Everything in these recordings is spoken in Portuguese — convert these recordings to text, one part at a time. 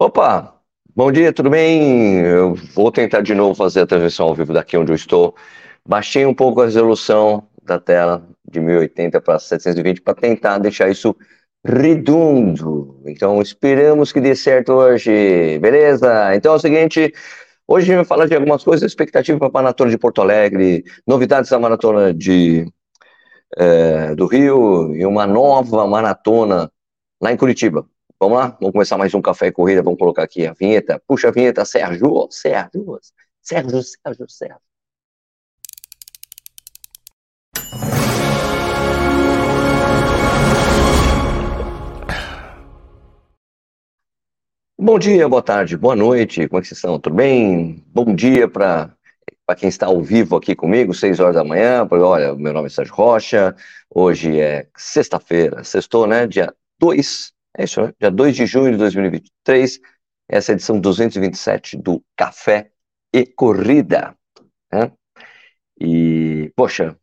Opa, bom dia, tudo bem? Eu vou tentar de novo fazer a transmissão ao vivo daqui onde eu estou. Baixei um pouco a resolução da tela de 1080 para 720 para tentar deixar isso redondo. Então, esperamos que dê certo hoje, beleza? Então é o seguinte, hoje a gente vai falar de algumas coisas, expectativa para a Maratona de Porto Alegre, novidades da Maratona de, é, do Rio e uma nova maratona lá em Curitiba. Vamos lá? Vamos começar mais um Café e Corrida. Vamos colocar aqui a vinheta. Puxa a vinheta, Sérgio. Sérgio, Sérgio, Sérgio, Sérgio. Bom dia, boa tarde, boa noite. Como é que vocês estão? Tudo bem? Bom dia para para quem está ao vivo aqui comigo, 6 horas da manhã. Olha, meu nome é Sérgio Rocha. Hoje é sexta-feira, sextou, né? Dia 2 é isso? Dia 2 de junho de 2023, essa é a edição 227 do Café e Corrida. Né? E, poxa,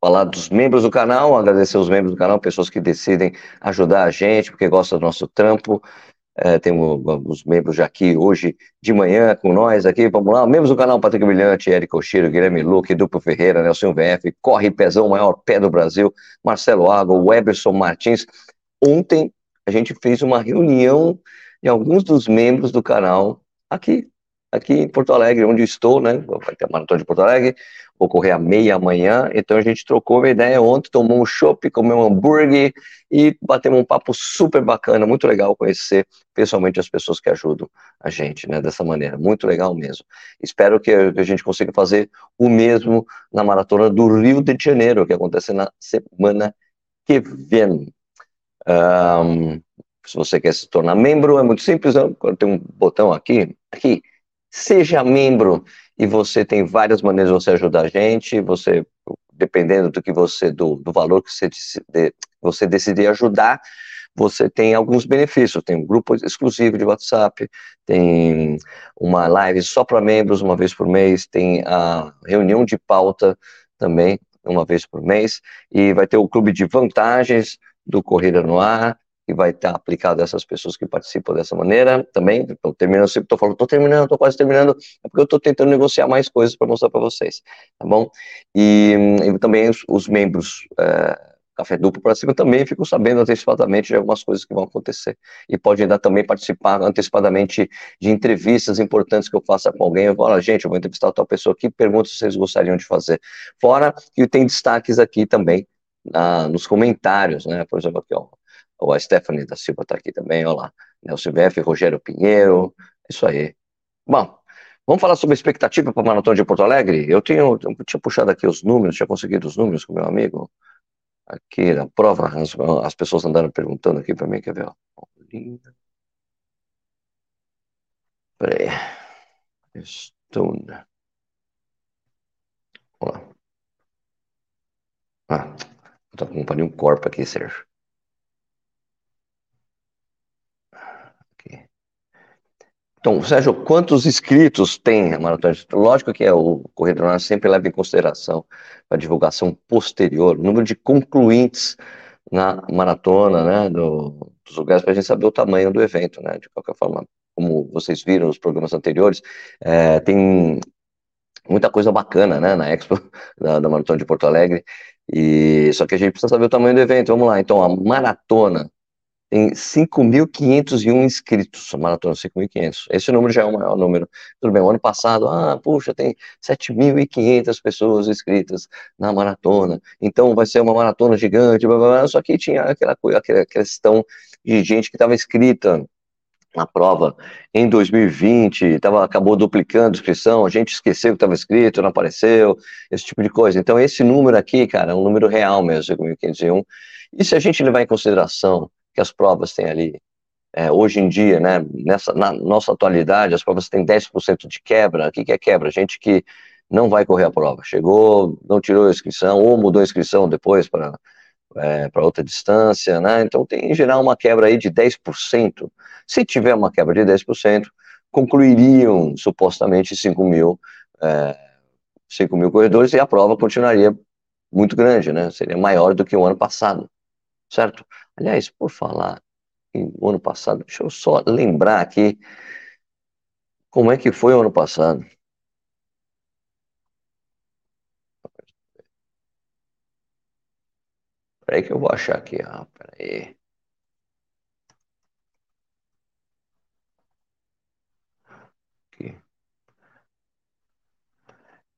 falar dos membros do canal, agradecer os membros do canal, pessoas que decidem ajudar a gente, porque gostam do nosso trampo. É, temos os membros já aqui hoje de manhã com nós aqui, vamos lá, membros do canal Patrick Brilhante, Érico Oshiro, Guilherme Luque, Duplo Ferreira, Nelson VF, Corre Pezão, maior pé do Brasil, Marcelo Água, Weberson Martins. Ontem a gente fez uma reunião de alguns dos membros do canal aqui, aqui em Porto Alegre, onde estou, né? Vai ter a maratona de Porto Alegre, vou correr à meia amanhã, então a gente trocou uma ideia ontem, tomou um chopp, comeu um hambúrguer e batemos um papo super bacana, muito legal conhecer pessoalmente as pessoas que ajudam a gente, né? Dessa maneira, muito legal mesmo. Espero que a gente consiga fazer o mesmo na maratona do Rio de Janeiro, que acontece na semana que vem. Um, se você quer se tornar membro, é muito simples, tem um botão aqui, aqui, seja membro, e você tem várias maneiras de você ajudar a gente, você, dependendo do que você, do, do valor que você, você decidir ajudar, você tem alguns benefícios, tem um grupo exclusivo de WhatsApp, tem uma live só para membros uma vez por mês, tem a reunião de pauta também uma vez por mês, e vai ter o clube de vantagens, do Corrida no Ar, que vai estar aplicado a essas pessoas que participam dessa maneira também. Estou terminando, sempre estou falando, estou terminando, estou quase terminando, é porque eu estou tentando negociar mais coisas para mostrar para vocês, tá bom? E, e também os, os membros é, Café Duplo para cima também ficam sabendo antecipadamente de algumas coisas que vão acontecer. E pode ainda também participar antecipadamente de entrevistas importantes que eu faça com alguém. Eu falo, gente, eu vou entrevistar tal pessoa aqui, pergunta se vocês gostariam de fazer. Fora que tem destaques aqui também na, nos comentários, né? Por exemplo, aqui, ó, a Stephanie da Silva está aqui também, olha lá, Nelson VF, Rogério Pinheiro, isso aí. Bom, vamos falar sobre expectativa para a Maratona de Porto Alegre? Eu, tenho, eu tinha puxado aqui os números, tinha conseguido os números com meu amigo, aqui na prova, as, as pessoas andaram perguntando aqui para mim, quer ver, ó. Peraí. Stone. Vamos lá. Ah, Tô com um corpo aqui, Sérgio. Então, Sérgio, quantos inscritos tem a Maratona? Lógico que é, o Corredor sempre leva em consideração a divulgação posterior, o número de concluintes na maratona, né, do, dos lugares, para a gente saber o tamanho do evento, né, de qualquer forma, como vocês viram nos programas anteriores, é, tem muita coisa bacana, né, na Expo da, da Maratona de Porto Alegre, e só que a gente precisa saber o tamanho do evento. Vamos lá, então, a maratona tem 5.501 inscritos, a maratona 5.500. Esse número já é o maior número. Tudo bem, o ano passado, ah, puxa, tem 7.500 pessoas inscritas na maratona, então vai ser uma maratona gigante, blá, blá, blá. só que tinha aquela, aquela questão de gente que estava inscrita na prova em 2020, tava, acabou duplicando a inscrição, a gente esqueceu que estava escrito, não apareceu, esse tipo de coisa. Então, esse número aqui, cara, é um número real mesmo, 5.501. E se a gente levar em consideração que as provas têm ali, é, hoje em dia, né, nessa, na nossa atualidade, as provas têm 10% de quebra. O que, que é quebra? Gente que não vai correr a prova, chegou, não tirou a inscrição, ou mudou a inscrição depois para é, para outra distância, né? Então tem em geral uma quebra aí de 10%. Se tiver uma quebra de 10%, concluiriam supostamente 5 mil, é, 5 mil corredores e a prova continuaria muito grande, né? Seria maior do que o ano passado, certo? Aliás, por falar o ano passado. Deixa eu só lembrar aqui como é que foi o ano passado. Peraí que eu vou achar aqui. Ah, peraí. Aqui.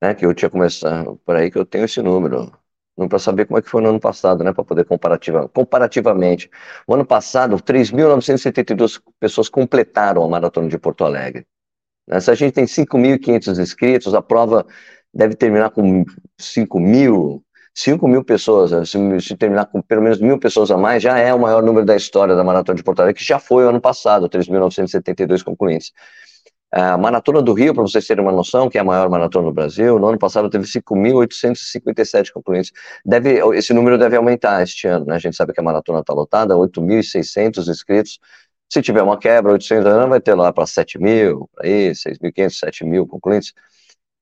É que eu tinha começado. Peraí que eu tenho esse número. Não para saber como é que foi no ano passado, né? Para poder comparativa, comparativamente. O ano passado, 3.972 pessoas completaram a maratona de Porto Alegre. Né? Se a gente tem 5.500 inscritos, a prova deve terminar com 5 mil, 5 mil pessoas, né? se, se, terminar com pelo menos mil pessoas a mais, já é o maior número da história da Maratona de Porto Alegre, que já foi o ano passado, 3.972 concluintes. A Maratona do Rio, para vocês terem uma noção, que é a maior maratona do Brasil, no ano passado teve 5.857 concluintes. Deve, esse número deve aumentar este ano, né? A gente sabe que a maratona está lotada, 8.600 inscritos. Se tiver uma quebra, 800 anos, vai ter lá para 7 mil, aí, 6.500, 7 mil concluintes.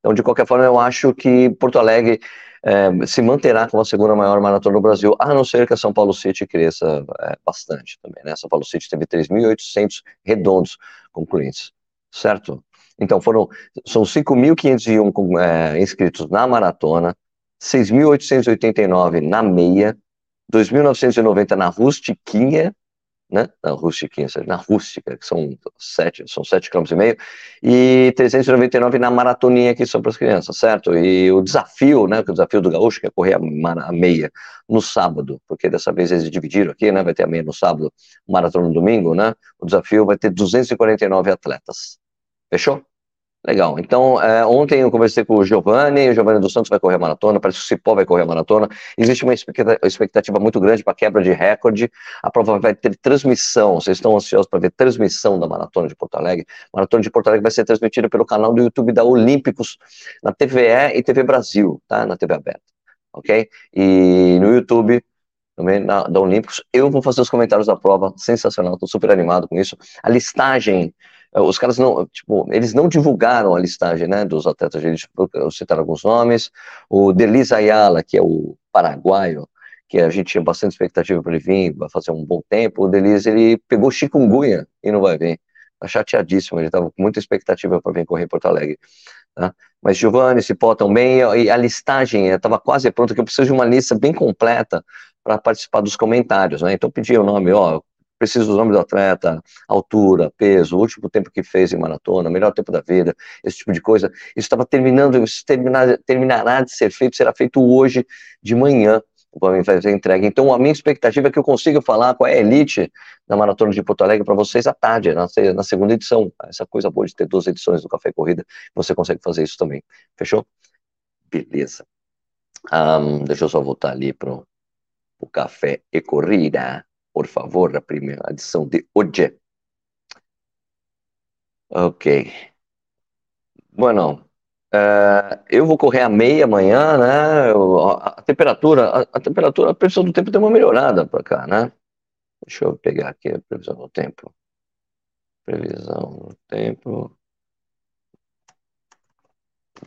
Então, de qualquer forma, eu acho que Porto Alegre é, se manterá como a segunda maior maratona do Brasil, a não ser que a São Paulo City cresça é, bastante também, né? São Paulo City teve 3.800 redondos concluintes, certo? Então, foram, são 5.501 é, inscritos na maratona, 6.889 na meia, 2.990 na rustiquinha, né, na rustiquinha, na rústica, que são sete, são sete km e meio, e 399 na maratoninha que são para as crianças, certo? E o desafio, né, que o desafio do gaúcho, que é correr a, meia no sábado, porque dessa vez eles dividiram aqui, né, vai ter a meia no sábado, maratona no domingo, né, o desafio vai ter 249 atletas. Fechou? Legal. Então, é, ontem eu conversei com o Giovanni, o Giovanni dos Santos vai correr a maratona, parece que o Cipó vai correr a maratona. Existe uma expectativa muito grande para quebra de recorde. A prova vai ter transmissão. Vocês estão ansiosos para ver transmissão da maratona de Porto Alegre? Maratona de Porto Alegre vai ser transmitida pelo canal do YouTube da Olímpicos, na TVE e TV Brasil, tá? Na TV aberta. Ok? E no YouTube também na, da Olímpicos. Eu vou fazer os comentários da prova, sensacional, estou super animado com isso. A listagem os caras não, tipo, eles não divulgaram a listagem, né, dos atletas de elite, eu citar alguns nomes, o Delis Ayala, que é o paraguaio, que a gente tinha bastante expectativa para ele vir, vai fazer um bom tempo, o Delis, ele pegou chikungunya e não vai vir, tá chateadíssimo, ele estava com muita expectativa para vir correr em Porto Alegre, tá? Mas Giovanni, Cipó também, e a listagem estava quase pronta, que eu preciso de uma lista bem completa para participar dos comentários, né, então pedi o nome, ó, preciso do nome do atleta, altura, peso, último tempo que fez em maratona, melhor tempo da vida, esse tipo de coisa. Isso estava terminando, isso terminar, terminará de ser feito, será feito hoje de manhã, vai ser entregue. Então, a minha expectativa é que eu consiga falar com a elite da Maratona de Porto Alegre para vocês à tarde, na, na, segunda edição. Essa coisa boa de ter duas edições do Café Corrida, você consegue fazer isso também. Fechou? Beleza. Um, deixa eu só voltar ali para o Café e Corrida por favor, a primeira edição de hoje. Ok. Bueno, uh, eu vou correr a meia amanhã, né? a, a, temperatura, a, a, temperatura, a previsão do tempo deu uma melhorada para cá, né? Deixa eu pegar aqui a previsão do tempo. Previsão do tempo.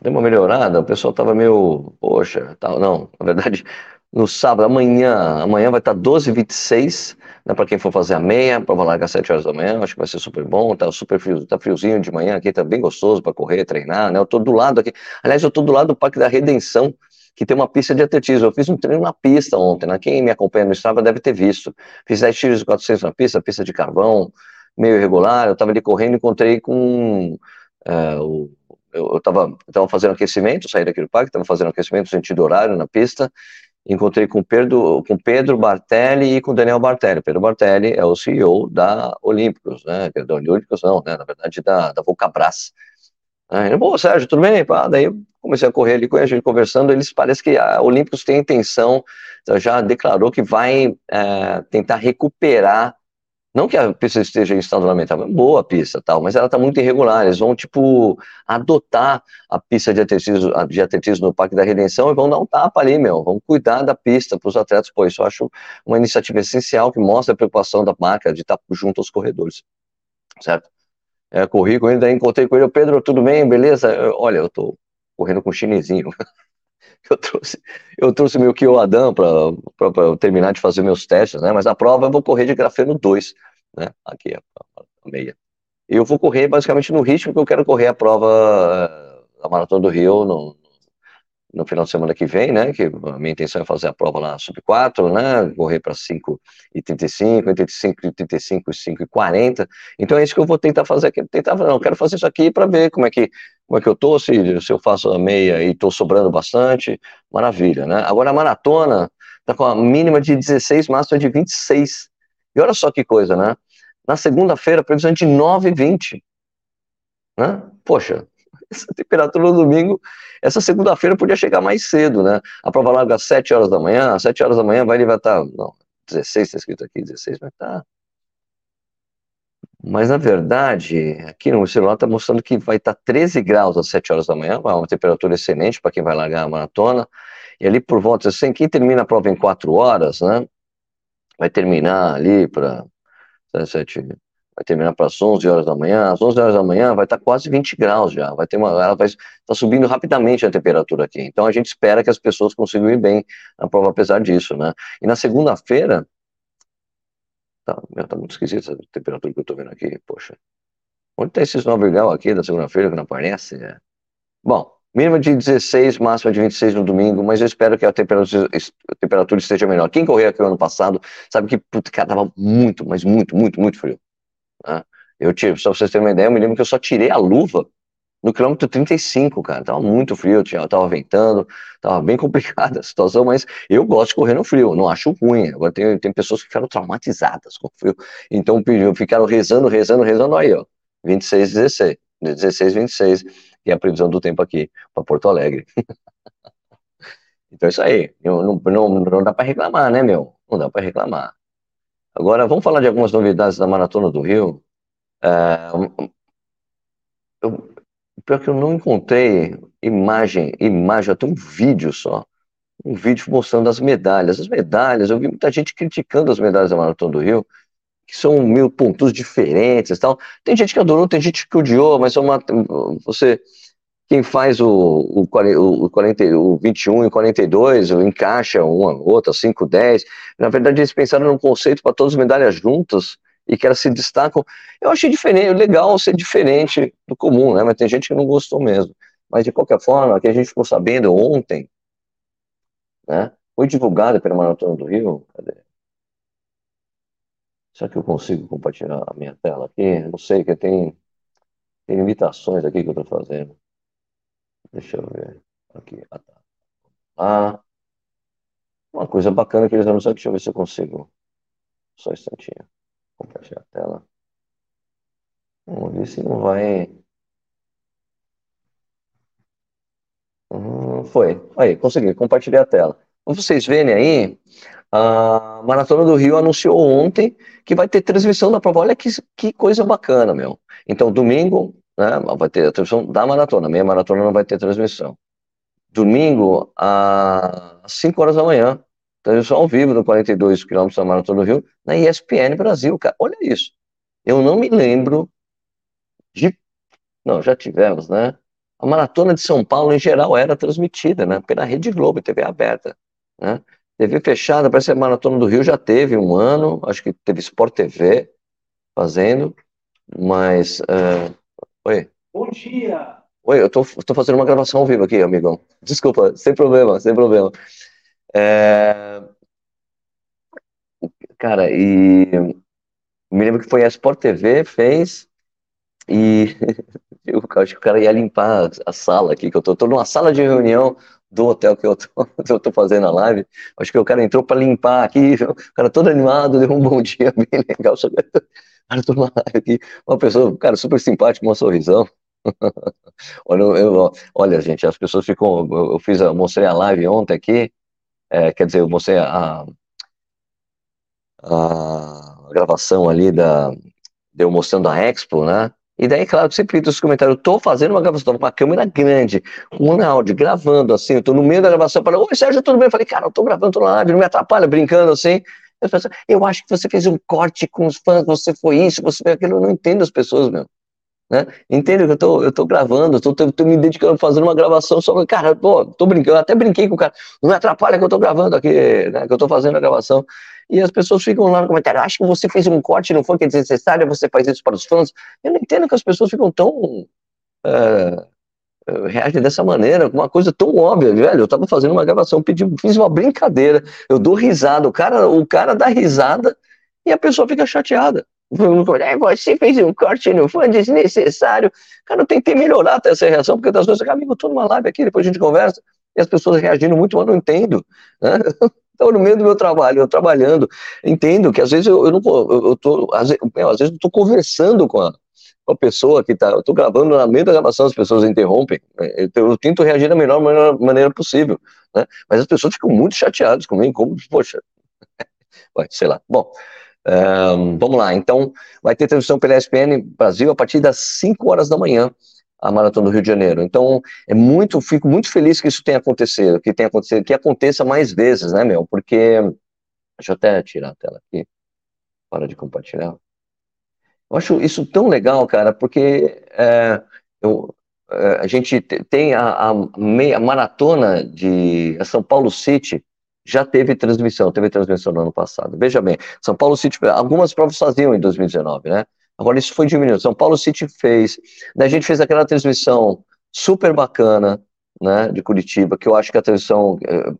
Deu uma melhorada, o pessoal tava meio, poxa, tal, não, na verdade, no sábado, amanhã, amanhã vai estar 12h26, né, para quem for fazer a meia, prova larga às 7 horas da manhã, acho que vai ser super bom, tá super frio, tá friozinho de manhã aqui, tá bem gostoso para correr, treinar, né, eu tô do lado aqui, aliás, eu tô do lado do Parque da Redenção, que tem uma pista de atletismo, eu fiz um treino na pista ontem, né, quem me acompanha no Strava deve ter visto, fiz 10 tiros de 400 na pista, pista de carvão, meio irregular, eu tava ali correndo, encontrei com é, o eu estava fazendo aquecimento, saí daquele parque, estava fazendo aquecimento no sentido horário na pista, encontrei com Pedro, com Pedro Bartelli e com Daniel Bartelli. Pedro Bartelli é o CEO da Olímpicos, né? Da Olímpicos não, né? Na verdade, da, da Vulcabras. Aí, Bom, Sérgio, tudo bem? Pá, daí comecei a correr ali com a gente conversando, eles parece que a Olímpicos tem intenção, já declarou que vai é, tentar recuperar não que a pista esteja em estado lamentável, é boa a pista, tal, mas ela está muito irregular. Eles vão, tipo, adotar a pista de atletismo, de atletismo no Parque da Redenção e vão dar um tapa ali, meu. Vão cuidar da pista para os atletas. Pô, isso eu acho uma iniciativa essencial que mostra a preocupação da marca de estar junto aos corredores, certo? É, corri com ele, daí encontrei com ele, Pedro, tudo bem, beleza? Eu, olha, eu tô correndo com um chinesinho. eu trouxe, eu trouxe meu Kyo Adam para terminar de fazer meus testes, né? Mas a prova eu vou correr de grafeno 2 né? Aqui a, meia. Eu vou correr basicamente no ritmo que eu quero correr a prova eh, da Maratona do Rio no, no final de semana que vem, né? Que a minha intenção é fazer a prova lá sub 4, né? Correr para 5 e 35, entre 5 e 35 e 5 e 40. Então é isso que eu vou tentar fazer aqui. Tentar, não, quero fazer isso aqui para ver como é que como é que eu tô, se, se eu faço a meia e tô sobrando bastante, maravilha, né? Agora a maratona tá com a mínima de 16, máxima de 26. E olha só que coisa, né? Na segunda-feira, previsão de 9,20. Né? Poxa, essa temperatura no domingo, essa segunda-feira podia chegar mais cedo, né? A prova larga às 7 horas da manhã, às 7 horas da manhã vai, tá, não, 16 está escrito aqui, 16 vai estar. Tá. Mas, na verdade, aqui no celular está mostrando que vai estar tá 13 graus às 7 horas da manhã, uma temperatura excelente para quem vai largar a maratona. E ali por volta, assim, quem termina a prova em 4 horas, né? Vai terminar ali para 7, vai terminar para as 11 horas da manhã, às 11 horas da manhã vai estar tá quase 20 graus já, vai ter uma, ela vai tá subindo rapidamente a temperatura aqui, então a gente espera que as pessoas consigam ir bem na prova apesar disso, né, e na segunda-feira, tá, tá muito esquisita essa temperatura que eu estou vendo aqui, poxa, onde está esses 9 graus aqui da segunda-feira que não aparece? É. Bom, mínima de 16, máxima de 26 no domingo, mas eu espero que a temperatura, a temperatura esteja melhor. Quem correu aqui no ano passado sabe que, puta, cara, tava muito, mas muito, muito, muito frio. Né? Eu tive, só pra vocês terem uma ideia, eu me lembro que eu só tirei a luva no quilômetro 35, cara. Tava muito frio, tinha, tava ventando, tava bem complicada a situação, mas eu gosto de correr no frio, não acho ruim. Agora tem, tem pessoas que ficaram traumatizadas com o frio, então ficaram rezando, rezando, rezando aí, ó. 26, 16, 16, 26, que é a previsão do tempo aqui para Porto Alegre. então é isso aí, não, não, não dá para reclamar, né, meu? Não dá para reclamar. Agora, vamos falar de algumas novidades da Maratona do Rio. É, eu, pior que eu não encontrei imagem, imagem, até um vídeo só. Um vídeo mostrando as medalhas. As medalhas, eu vi muita gente criticando as medalhas da Maratona do Rio, que são mil pontos diferentes tal. Tem gente que adorou, tem gente que odiou, mas é uma, você quem faz o, o, o, 40, o 21 e o 42, encaixa uma, outra, 5, 10. Na verdade, eles pensaram num conceito para todas as medalhas juntas e que elas se destacam. Eu achei diferente, legal ser diferente do comum, né? Mas tem gente que não gostou mesmo. Mas de qualquer forma, que a gente ficou sabendo ontem, né? Foi divulgado pela Maratona do Rio. Cadê? Será que eu consigo compartilhar a minha tela aqui? Não sei, que tem, tem limitações aqui que eu estou fazendo. Deixa eu ver. Aqui. Ah, tá. Ah, uma coisa bacana que eles anunciaram, deixa eu ver se eu consigo. Só um instantinho. Compartilhar a tela. Vamos ver se não vai. Hum, foi. Aí, consegui, compartilhar a tela. Como vocês verem aí, a Maratona do Rio anunciou ontem que vai ter transmissão da prova. Olha que, que coisa bacana, meu. Então, domingo, né? Vai ter a transmissão da maratona, meia maratona não vai ter transmissão. Domingo, às 5 horas da manhã, transmissão ao vivo do 42 km da Maratona do Rio, na ESPN Brasil, cara. Olha isso. Eu não me lembro de. Não, já tivemos, né? A Maratona de São Paulo, em geral, era transmitida, né? Pela Rede Globo, TV aberta, né? TV fechada, parece que a Maratona do Rio já teve um ano, acho que teve Sport TV fazendo, mas uh, Oi. Bom dia. Oi, eu tô, tô fazendo uma gravação ao vivo aqui, amigão. Desculpa, sem problema, sem problema. É... Cara, e me lembro que foi a Sport TV, fez, e eu acho que o cara ia limpar a sala aqui, que eu tô, tô numa sala de reunião do hotel que eu tô, eu tô fazendo a live. Acho que o cara entrou para limpar aqui, o cara todo animado, deu um bom dia bem legal. Só que, cara, tô numa live aqui, uma pessoa, cara, super simpática, uma sorrisão. olha, eu, olha, gente, as pessoas ficam. Eu fiz, eu mostrei a live ontem aqui, é, quer dizer, eu mostrei a, a gravação ali da. Deu mostrando a Expo, né? E daí, claro, sempre nos comentários, eu tô fazendo uma gravação com uma câmera grande, com um áudio, gravando assim, eu tô no meio da gravação, falei, oi Sérgio, tudo bem? Eu falei, cara, eu tô gravando, tô na live, não me atrapalha, brincando assim. Eu, falei, eu acho que você fez um corte com os fãs, você foi isso, você foi aquilo, eu não entendo as pessoas, meu. Né? Que eu tô, eu tô gravando, tô, tô, tô me dedicando a fazer uma gravação só, cara, pô, tô brincando, até brinquei com o cara, não me atrapalha que eu tô gravando aqui, né, que eu tô fazendo a gravação. e as pessoas ficam lá no comentário, acho que você fez um corte, não foi que é desnecessário, você faz isso para os fãs. Eu não entendo que as pessoas ficam tão. Uh, reagem dessa maneira, uma coisa tão óbvia, velho. Eu tava fazendo uma gravação, pedi, fiz uma brincadeira, eu dou risada, o cara, o cara dá risada e a pessoa fica chateada. Você fez um corte no fã desnecessário. Cara, eu tentei melhorar essa reação, porque das vezes, amigo, eu tô numa live aqui, depois a gente conversa, e as pessoas reagindo muito, mas não entendo. Né? Então, no meio do meu trabalho, eu trabalhando, entendo que às vezes eu, eu não eu, eu tô, às vezes, às vezes eu estou conversando com a, com a pessoa que está, eu estou gravando na meio da gravação, as pessoas interrompem, né? eu, eu tento reagir da melhor maneira possível, né? mas as pessoas ficam muito chateadas comigo, como, poxa, sei lá. Bom, um, vamos lá, então vai ter transmissão pela ESPN Brasil a partir das 5 horas da manhã, a Maratona do Rio de Janeiro. Então, é muito, fico muito feliz que isso tenha acontecido, que tenha acontecido, que aconteça mais vezes, né, meu? Porque. Deixa eu até tirar a tela aqui. Para de compartilhar. Eu acho isso tão legal, cara, porque é, eu, é, a gente tem a, a, meia maratona de São Paulo City, já teve transmissão, teve transmissão no ano passado. Veja bem, São Paulo City, algumas provas faziam em 2019, né? Agora isso foi diminuindo. São Paulo City fez, né? a gente fez aquela transmissão super bacana, né, de Curitiba, que eu acho que a transmissão é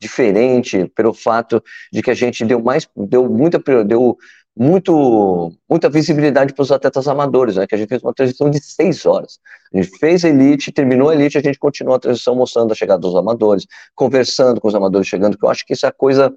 diferente pelo fato de que a gente deu mais, deu muita, deu muito, muita visibilidade para os atletas amadores, né? Que a gente fez uma transição de seis horas. A gente fez a elite, terminou a elite, a gente continuou a transição mostrando a chegada dos amadores, conversando com os amadores chegando, que eu acho que isso é coisa.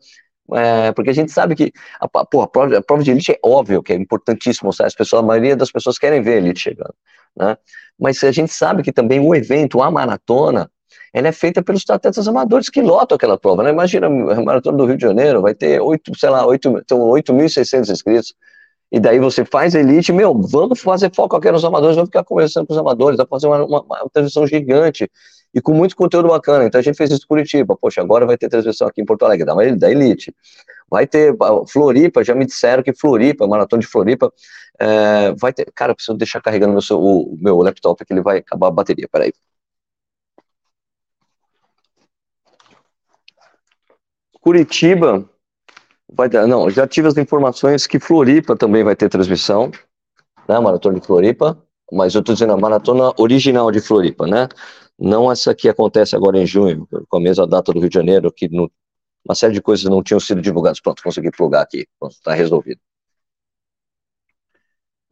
É, porque a gente sabe que a, pô, a, prova, a, prova, de elite é óbvio que é importantíssimo mostrar, as pessoas, a maioria das pessoas querem ver a elite chegando, né? Mas a gente sabe que também o evento, a maratona, ela é feita pelos atletas amadores que lotam aquela prova, né? Imagina a Maratona do Rio de Janeiro, vai ter 8, sei lá, 8, então 8.600 inscritos, e daí você faz elite, meu, vamos fazer foco aqui nos amadores, vamos ficar conversando com os amadores, vai fazer uma, uma, uma, transmissão gigante, e com muito conteúdo bacana, então a gente fez isso em Curitiba, poxa, agora vai ter transmissão aqui em Porto Alegre, da, da elite, vai ter Floripa, já me disseram que Floripa, Maratona de Floripa, é, vai ter, cara, preciso deixar carregando meu, o, o meu laptop, que ele vai acabar a bateria, peraí. Curitiba vai ter, não, já tive as informações que Floripa também vai ter transmissão, né, Maratona de Floripa, mas eu estou dizendo a maratona original de Floripa, né? Não essa que acontece agora em junho, com a mesma data do Rio de Janeiro, que uma série de coisas não tinham sido divulgadas. Pronto, consegui plugar aqui, está resolvido.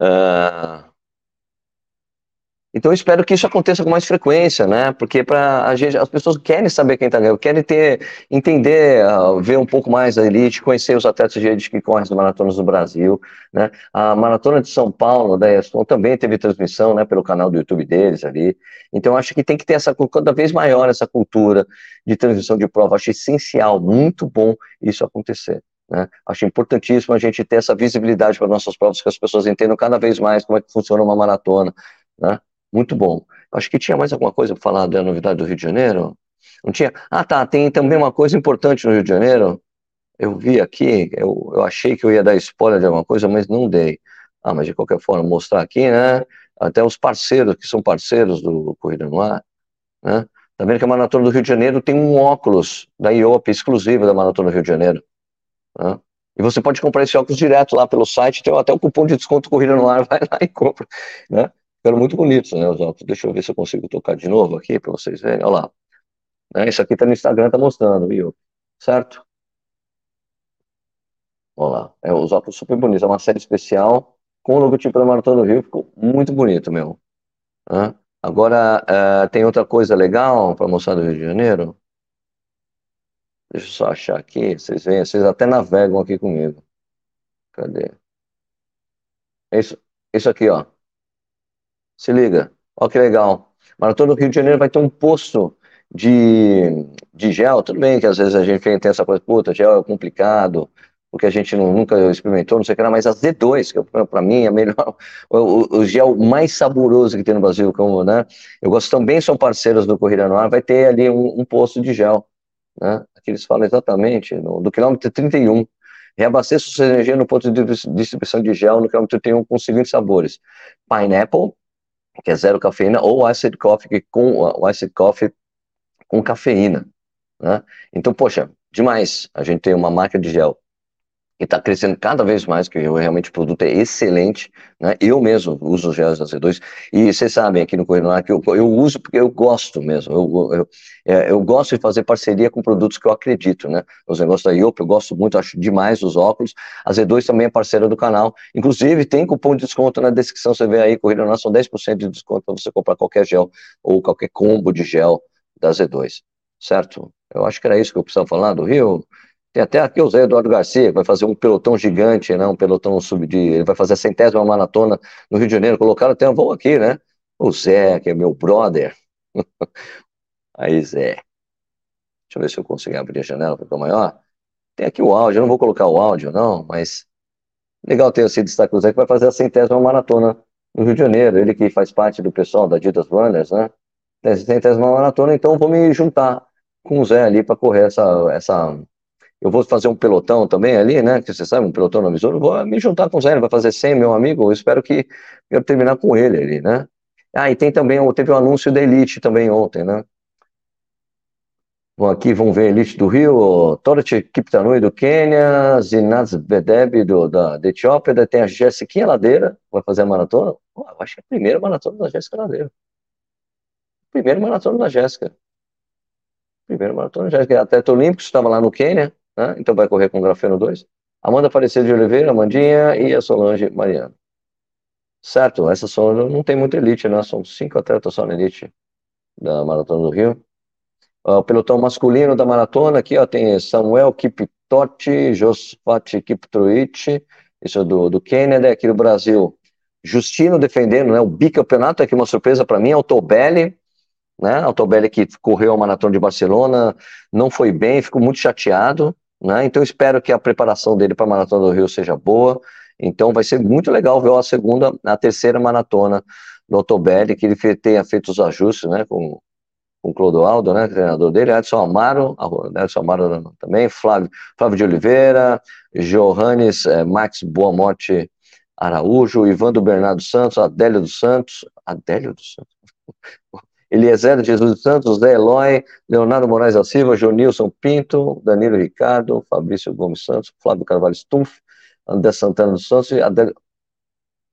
Uh, então eu espero que isso aconteça com mais frequência, né? Porque para a gente, as pessoas querem saber quem está ganhando, querem ter, entender, uh, ver um pouco mais da elite, conhecer os atletas de elite que correm as maratonas do Brasil, né? A maratona de São Paulo da ESPON também teve transmissão, né? Pelo canal do YouTube deles ali. Então acho que tem que ter essa cada vez maior essa cultura de transmissão de prova. Acho essencial, muito bom isso acontecer. Né? Acho importantíssimo a gente ter essa visibilidade para nossas provas, que as pessoas entendam cada vez mais como é que funciona uma maratona, né? Muito bom. Acho que tinha mais alguma coisa para falar da novidade do Rio de Janeiro? Não tinha? Ah, tá. Tem também uma coisa importante no Rio de Janeiro. Eu vi aqui, eu, eu achei que eu ia dar spoiler de alguma coisa, mas não dei. Ah, mas de qualquer forma, mostrar aqui, né? Até os parceiros, que são parceiros do Corrida no Ar, né? Tá vendo que a Maratona do Rio de Janeiro tem um óculos da IOP exclusivo da Maratona do Rio de Janeiro. Né? E você pode comprar esse óculos direto lá pelo site, tem até o cupom de desconto Corrida no Ar, vai lá e compra, né? Ficaram muito bonitos, né, os óculos. Deixa eu ver se eu consigo tocar de novo aqui para vocês verem. Olha lá. Né, isso aqui tá no Instagram, tá mostrando, viu? Certo? Olha lá. É, os óculos super bonitos. É uma série especial com o logotipo da Maratona do Rio. Ficou muito bonito, meu. Né? Agora, é, tem outra coisa legal para mostrar do Rio de Janeiro. Deixa eu só achar aqui. Vocês veem, vocês até navegam aqui comigo. Cadê? Isso, isso aqui, ó. Se liga, olha que legal. Maratona do Rio de Janeiro vai ter um posto de, de gel. Tudo bem que às vezes a gente tem essa coisa, puta, gel é complicado, porque a gente não, nunca experimentou, não sei o que era, mas a Z2, que para mim é melhor, o, o, gel mais saboroso que tem no Brasil, como, né? Eu gosto também, são parceiros do Corrida no Ar, vai ter ali um, um posto de gel, né? Aqui eles falam exatamente, no, do quilômetro 31. Reabasteça sua energia no ponto de distribuição de gel no quilômetro 31 com os seguintes sabores: pineapple, que é zero cafeína, ou acid coffee com o acid coffee com cafeína, né? Então, poxa, demais a gente tem uma marca de gel que está crescendo cada vez mais, que realmente o produto é excelente, né? Eu mesmo uso os gels da C2 e vocês sabem aqui no Correio que eu, eu, uso porque eu gosto mesmo, eu, eu, é, eu, gosto de fazer parceria com produtos que eu acredito, né? Os negócios da IOP, eu gosto muito, acho demais os óculos, a Z2 também é parceira do canal, inclusive tem cupom de desconto na descrição, você vê aí, Correio Nacional, são 10% de desconto para você comprar qualquer gel ou qualquer combo de gel da Z2, certo? Eu acho que era isso que eu precisava falar do Rio, tem até aqui o Zé Eduardo Garcia, que vai fazer um pelotão gigante, né? Um pelotão sub de. Ele vai fazer a centésima maratona no Rio de Janeiro. Colocaram até um voo aqui, né? O Zé, que é meu brother. Aí, Zé. Deixa eu ver se eu consigo abrir a janela para ficar maior. Tem aqui o áudio, eu não vou colocar o áudio, não, mas legal ter esse destaque o Zé, que vai fazer a centésima maratona no Rio de Janeiro. Ele que faz parte do pessoal da Ditas Runners, né? Tem a centésima maratona, então vou me juntar com o Zé ali para correr essa, essa eu vou fazer um pelotão também ali, né? Que você sabe, um pelotão no Missouri, vou me juntar com o Zé, vai fazer 100, meu amigo, eu espero que eu terminar com ele ali, né? Ah, e tem também, teve o um anúncio da Elite também ontem, né? Bom, aqui vamos ver Elite do Rio, Torat Kiptanui do Quênia, Zinaz Bedeb do, da, da Etiópia, tem a Jéssica Ladeira, vai fazer a maratona. Oh, eu acho que é a primeira maratona da Jéssica Ladeira. Primeira maratona da Jéssica. Primeira maratona da Jéssica, atleta olímpico, estava lá no Quênia, né? então vai correr com grafeno 2. Amanda Aparecida de Oliveira, Amandinha e a Solange Mariano. Certo, essa Solange não tem muita elite, né? São cinco atletas só na elite da Maratona do Rio. O pelotão masculino da maratona aqui, ó, tem Samuel Kiptotti, Josfat Kiptruit, isso é do, do Kennedy, aqui do Brasil. Justino defendendo, né, o bicampeonato, aqui uma surpresa para mim, é o Tobelli, né? Altobelli que correu a maratona de Barcelona, não foi bem, ficou muito chateado, né? Então espero que a preparação dele para a maratona do Rio seja boa. Então vai ser muito legal ver a segunda, a terceira maratona do Altobelli, que ele tenha feito os ajustes, né, com, com o Clodoaldo, né, treinador dele, Edson Amaro, Edson Amaro também, Flávio, Flávio de Oliveira, Johannes eh, Max Boamorte Araújo, Ivan do Bernardo Santos, Adélio dos Santos, Adélio dos Santos, Eliezer Jesus Santos, Zé Eloy, Leonardo Moraes da Silva, Jonilson Pinto, Danilo Ricardo, Fabrício Gomes Santos, Flávio Carvalho Stumpf, André Santana dos Santos e Adélio...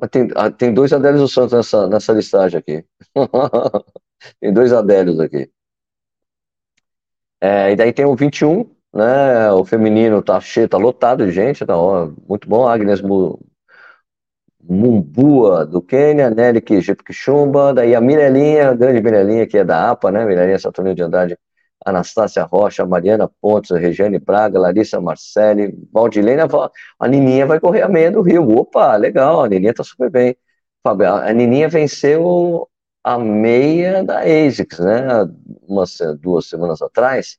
Tem, ah, tem dois Adélios dos Santos nessa, nessa listagem aqui. tem dois Adélios aqui. É, e daí tem o 21, né? O feminino tá cheio, tá lotado de gente, tá ó, muito bom. Agnes Mumbua do Quênia, Nelly Kishumba, daí a Mirelinha, a grande Mirelinha, que é da APA, né? Mirelinha Saturnino de Andrade, Anastácia Rocha, Mariana Pontes, Regiane Braga, Larissa Marcelli, Valdilene, a Nininha vai correr a meia do Rio. Opa, legal, a Nininha tá super bem. A Nininha venceu a meia da ASICS, né? Umas duas semanas atrás.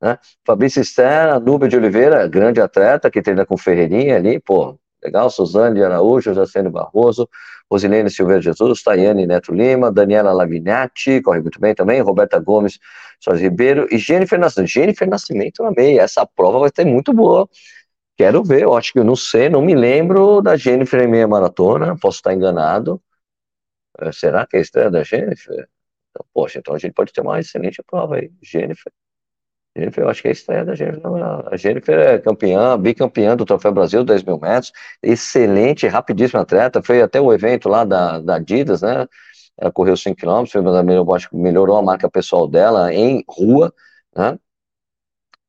Né? Fabrício Esther, a Núbia de Oliveira, grande atleta que treina com Ferreirinha ali, pô, Legal? Suzane Araújo, Jacene Barroso, Rosilene Silveira Jesus, Tayane Neto Lima, Daniela Lavinati, corre muito bem também, Roberta Gomes, Soares Ribeiro e Jennifer Nascimento. Jennifer Nascimento na meia. Essa prova vai ser muito boa. Quero ver, eu acho que eu não sei, não me lembro da Jennifer em meia maratona, posso estar enganado. Eh, será que é a estreia da Jennifer? Então, poxa, então a gente pode ter uma excelente prova aí. Jennifer. Jennifer, eu acho que é a estreia da Jennifer. A Jennifer é campeã, bicampeã do Troféu Brasil, 10 mil metros, excelente, rapidíssima atleta, foi até o evento lá da, da Adidas, né? Ela correu 5 km, melhorou a marca pessoal dela em rua, né?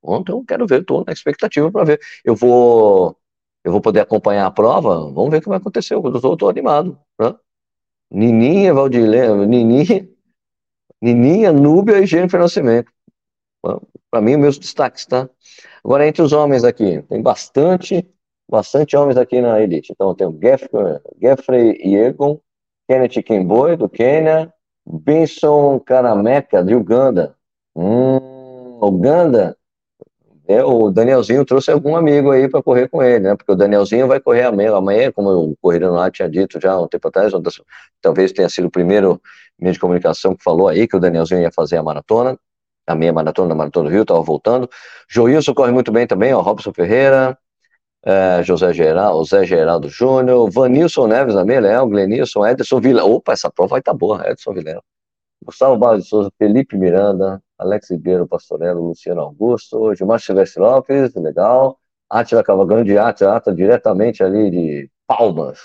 Então, quero ver, estou na expectativa para ver. Eu vou, eu vou poder acompanhar a prova, vamos ver o que vai acontecer. Eu estou animado, né? Nininha, Valdilene, Nininha, Nininha, Núbia e Jennifer Nascimento. Para mim, meus destaques, tá? Agora, entre os homens aqui, tem bastante, bastante homens aqui na elite. Então, tem o Geoffrey Yegon, Kenneth Kimboy, do Quênia, Benson Karameka, de Uganda. Hum, Uganda, é, o Danielzinho trouxe algum amigo aí para correr com ele, né? Porque o Danielzinho vai correr amanhã, amanhã como o Correio lá tinha dito já um tempo atrás, talvez tenha sido o primeiro meio de comunicação que falou aí que o Danielzinho ia fazer a maratona a meia maratona Maratona do Rio, estava voltando. Joilson corre muito bem também, ó, Robson Ferreira, é, José Geraldo, José Geraldo Júnior, Vanilson Neves na meia, Léo, Glenilson, Ederson Vila. Opa, essa prova vai estar tá boa, Edson Vilela. Gustavo Barros de Souza, Felipe Miranda, Alex Ribeiro Pastorello, Luciano Augusto, Gilmar Silvestre Lopes, legal. Átila Cavalcante, Átila, diretamente ali de Palmas.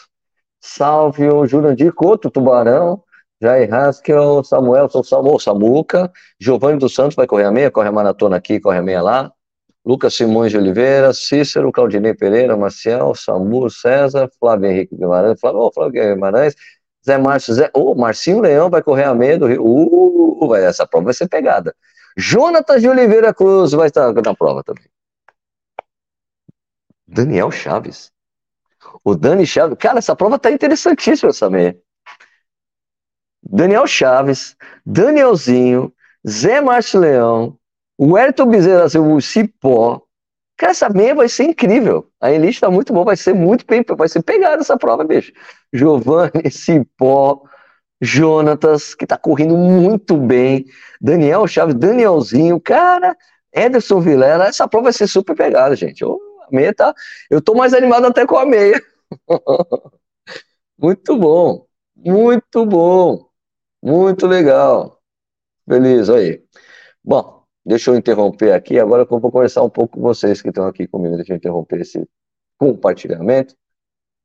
Salve o Jurandir Couto, Tubarão, Jair Haskell, Samuel, Samu, Samuca, Giovanni dos Santos vai correr a meia, corre a maratona aqui, corre a meia lá. Lucas Simões de Oliveira, Cícero, Claudinei Pereira, Marcial, Samu, César, Flávio Henrique Guimarães, Flávio, oh, Flávio Guimarães, Zé Márcio, Zé, oh, Marcinho Leão vai correr a meia do Rio, uh, essa prova vai ser pegada. Jonatas de Oliveira Cruz vai estar na prova também. Daniel Chaves. O Dani Chaves, cara, essa prova tá interessantíssima essa meia. Daniel Chaves, Danielzinho, Zé Márcio Leão, o Ayrton Bezerra Silva, o Cipó. Cara, essa meia vai ser incrível. A elite tá muito boa, vai ser muito bem, vai ser pegada essa prova, bicho. Giovanni, Cipó, Jonatas, que tá correndo muito bem. Daniel Chaves, Danielzinho, cara, Ederson Vilela, essa prova vai ser super pegada, gente. Oh, a meia tá. Eu tô mais animado até com a meia. muito bom, muito bom. Muito legal. Beleza, aí. Bom, deixa eu interromper aqui. Agora eu vou conversar um pouco com vocês que estão aqui comigo. Deixa eu interromper esse compartilhamento.